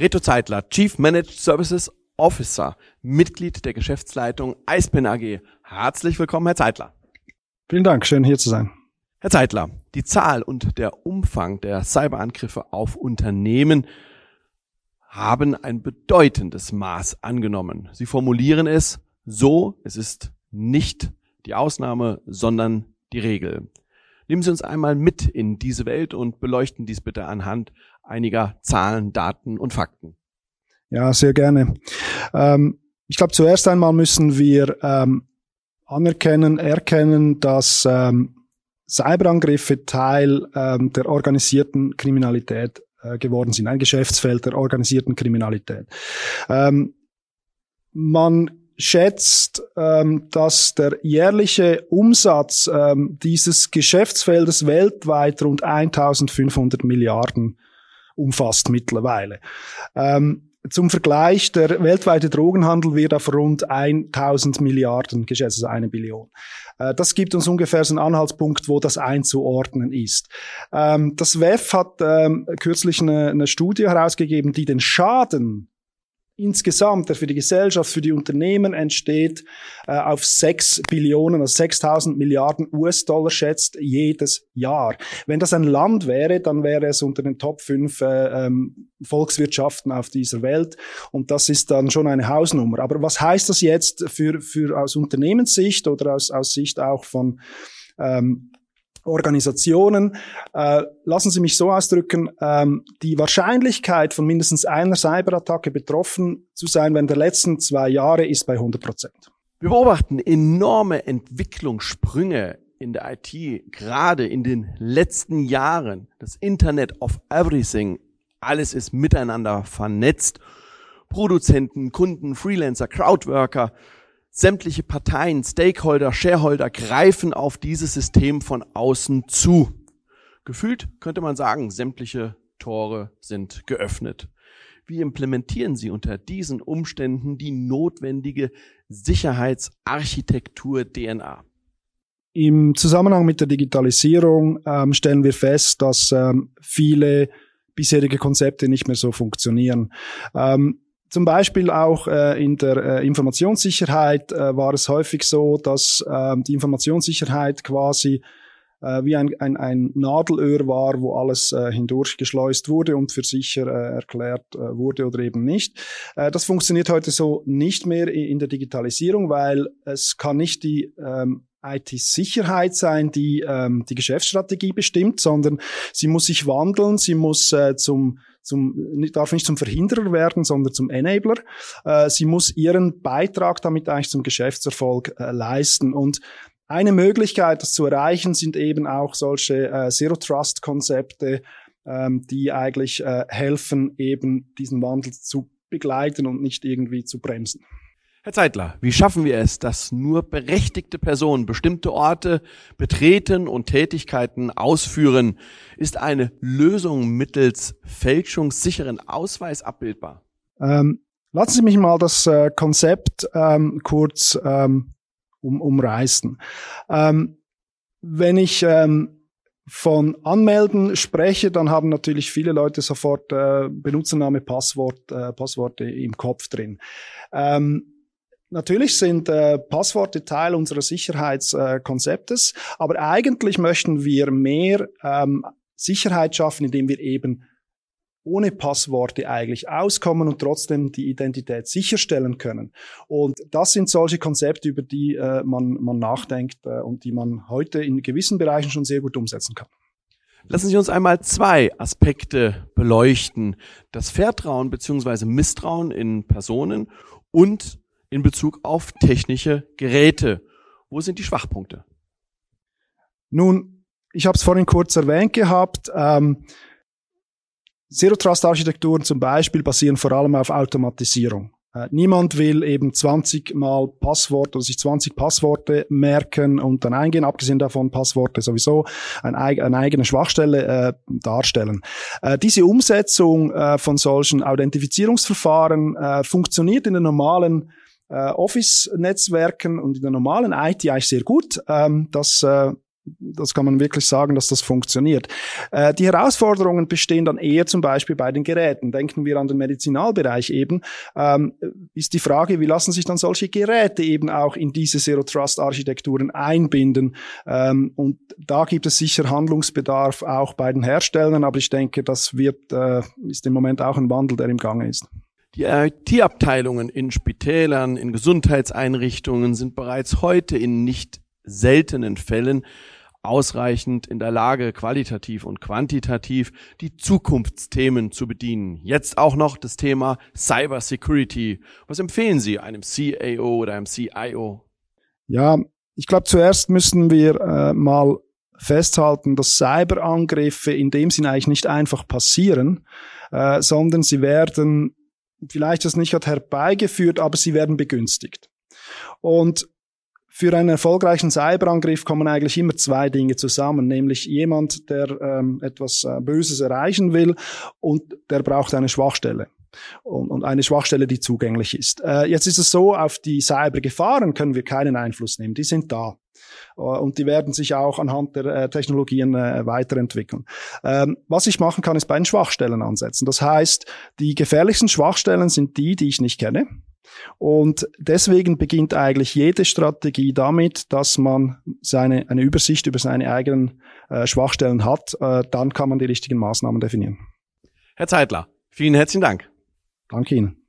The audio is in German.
Reto Zeitler, Chief Managed Services Officer, Mitglied der Geschäftsleitung Eispin AG. Herzlich willkommen, Herr Zeitler. Vielen Dank, schön hier zu sein. Herr Zeitler, die Zahl und der Umfang der Cyberangriffe auf Unternehmen haben ein bedeutendes Maß angenommen. Sie formulieren es so, es ist nicht die Ausnahme, sondern die Regel. Nehmen Sie uns einmal mit in diese Welt und beleuchten dies bitte anhand einiger Zahlen, Daten und Fakten. Ja, sehr gerne. Ähm, ich glaube, zuerst einmal müssen wir ähm, anerkennen, erkennen, dass ähm, Cyberangriffe Teil ähm, der organisierten Kriminalität äh, geworden sind, ein Geschäftsfeld der organisierten Kriminalität. Ähm, man schätzt, ähm, dass der jährliche Umsatz ähm, dieses Geschäftsfeldes weltweit rund 1500 Milliarden umfasst mittlerweile. Ähm, zum Vergleich, der weltweite Drogenhandel wird auf rund 1000 Milliarden geschätzt, also eine Billion. Äh, das gibt uns ungefähr so einen Anhaltspunkt, wo das einzuordnen ist. Das WEF hat kürzlich eine Studie herausgegeben, die den Schaden insgesamt, der für die Gesellschaft, für die Unternehmen entsteht, äh, auf 6 Billionen, also 6000 Milliarden US-Dollar schätzt jedes Jahr. Wenn das ein Land wäre, dann wäre es unter den Top 5 äh, ähm, Volkswirtschaften auf dieser Welt und das ist dann schon eine Hausnummer. Aber was heißt das jetzt für, für aus Unternehmenssicht oder aus, aus Sicht auch von ähm, Organisationen. Äh, lassen Sie mich so ausdrücken, ähm, die Wahrscheinlichkeit von mindestens einer Cyberattacke betroffen zu sein während der letzten zwei Jahre ist bei 100 Prozent. Wir beobachten enorme Entwicklungssprünge in der IT, gerade in den letzten Jahren. Das Internet of Everything, alles ist miteinander vernetzt. Produzenten, Kunden, Freelancer, Crowdworker, Sämtliche Parteien, Stakeholder, Shareholder greifen auf dieses System von außen zu. Gefühlt könnte man sagen, sämtliche Tore sind geöffnet. Wie implementieren Sie unter diesen Umständen die notwendige Sicherheitsarchitektur DNA? Im Zusammenhang mit der Digitalisierung ähm, stellen wir fest, dass ähm, viele bisherige Konzepte nicht mehr so funktionieren. Ähm, zum Beispiel auch äh, in der äh, Informationssicherheit äh, war es häufig so, dass äh, die Informationssicherheit quasi äh, wie ein, ein, ein Nadelöhr war, wo alles äh, hindurchgeschleust wurde und für sicher äh, erklärt äh, wurde oder eben nicht. Äh, das funktioniert heute so nicht mehr in der Digitalisierung, weil es kann nicht die ähm, IT-Sicherheit sein, die ähm, die Geschäftsstrategie bestimmt, sondern sie muss sich wandeln, sie muss äh, zum zum, darf nicht zum Verhinderer werden, sondern zum Enabler. Äh, sie muss ihren Beitrag damit eigentlich zum Geschäftserfolg äh, leisten. Und eine Möglichkeit, das zu erreichen, sind eben auch solche äh, Zero-Trust-Konzepte, ähm, die eigentlich helfen, eben diesen Wandel zu begleiten und nicht irgendwie zu bremsen. Herr Zeitler, wie schaffen wir es, dass nur berechtigte Personen bestimmte Orte betreten und Tätigkeiten ausführen? Ist eine Lösung mittels fälschungssicheren Ausweis abbildbar? Ähm, lassen Sie mich mal das äh, Konzept ähm, kurz ähm, um, umreißen. Ähm, wenn ich ähm, von Anmelden spreche, dann haben natürlich viele Leute sofort äh, Benutzername, Passwort, äh, Passworte im Kopf drin. Ähm, Natürlich sind äh, Passworte Teil unseres Sicherheitskonzeptes, aber eigentlich möchten wir mehr ähm, Sicherheit schaffen, indem wir eben ohne Passworte eigentlich auskommen und trotzdem die Identität sicherstellen können. Und das sind solche Konzepte, über die äh, man, man nachdenkt äh, und die man heute in gewissen Bereichen schon sehr gut umsetzen kann. Lassen Sie uns einmal zwei Aspekte beleuchten. Das Vertrauen bzw. Misstrauen in Personen und in Bezug auf technische Geräte. Wo sind die Schwachpunkte? Nun, ich habe es vorhin kurz erwähnt gehabt. Ähm, Zero Trust Architekturen zum Beispiel basieren vor allem auf Automatisierung. Äh, niemand will eben 20 mal Passwort oder sich 20 Passworte merken und dann eingehen, abgesehen davon Passworte sowieso ein, eine eigene Schwachstelle äh, darstellen. Äh, diese Umsetzung äh, von solchen Authentifizierungsverfahren äh, funktioniert in den normalen äh, Office-Netzwerken und in der normalen IT eigentlich sehr gut. Ähm, das äh, das kann man wirklich sagen, dass das funktioniert. Äh, die Herausforderungen bestehen dann eher zum Beispiel bei den Geräten. Denken wir an den Medizinalbereich eben. Ähm, ist die Frage, wie lassen sich dann solche Geräte eben auch in diese Zero-Trust-Architekturen einbinden? Ähm, und da gibt es sicher Handlungsbedarf auch bei den Herstellern, aber ich denke, das wird, äh, ist im Moment auch ein Wandel, der im Gange ist. Die IT-Abteilungen in Spitälern, in Gesundheitseinrichtungen sind bereits heute in nicht seltenen Fällen ausreichend in der Lage, qualitativ und quantitativ die Zukunftsthemen zu bedienen. Jetzt auch noch das Thema Cyber Security. Was empfehlen Sie einem CAO oder einem CIO? Ja, ich glaube, zuerst müssen wir äh, mal festhalten, dass Cyberangriffe in dem Sinn eigentlich nicht einfach passieren, äh, sondern sie werden vielleicht das nicht herbeigeführt, aber sie werden begünstigt. Und für einen erfolgreichen Cyberangriff kommen eigentlich immer zwei Dinge zusammen, nämlich jemand, der ähm, etwas äh, Böses erreichen will und der braucht eine Schwachstelle und, und eine Schwachstelle, die zugänglich ist. Äh, jetzt ist es so, auf die Cybergefahren können wir keinen Einfluss nehmen, die sind da. Äh, und die werden sich auch anhand der äh, Technologien äh, weiterentwickeln. Ähm, was ich machen kann, ist bei den Schwachstellen ansetzen. Das heißt, die gefährlichsten Schwachstellen sind die, die ich nicht kenne und deswegen beginnt eigentlich jede Strategie damit, dass man seine, eine Übersicht über seine eigenen äh, Schwachstellen hat. Äh, dann kann man die richtigen Maßnahmen definieren. Herr Zeitler, vielen herzlichen Dank. Danke Ihnen.